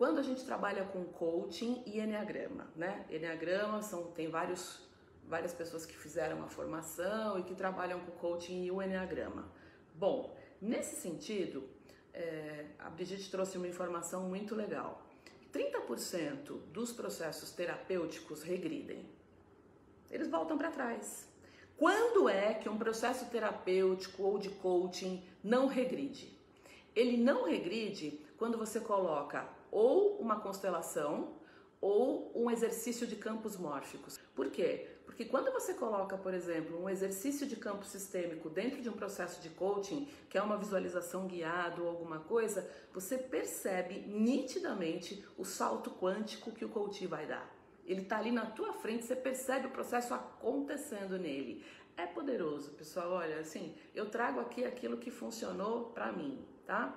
Quando a gente trabalha com coaching e enneagrama, né? Enneagrama são tem vários várias pessoas que fizeram a formação e que trabalham com coaching e o enneagrama. Bom, nesse sentido, é, a Brigitte trouxe uma informação muito legal. 30% dos processos terapêuticos regridem. Eles voltam para trás. Quando é que um processo terapêutico ou de coaching não regride? Ele não regride quando você coloca ou uma constelação ou um exercício de campos mórficos. Por quê? Porque quando você coloca, por exemplo, um exercício de campo sistêmico dentro de um processo de coaching, que é uma visualização guiada ou alguma coisa, você percebe nitidamente o salto quântico que o coach vai dar. Ele está ali na tua frente, você percebe o processo acontecendo nele. É poderoso, pessoal. Olha, assim, eu trago aqui aquilo que funcionou para mim, tá?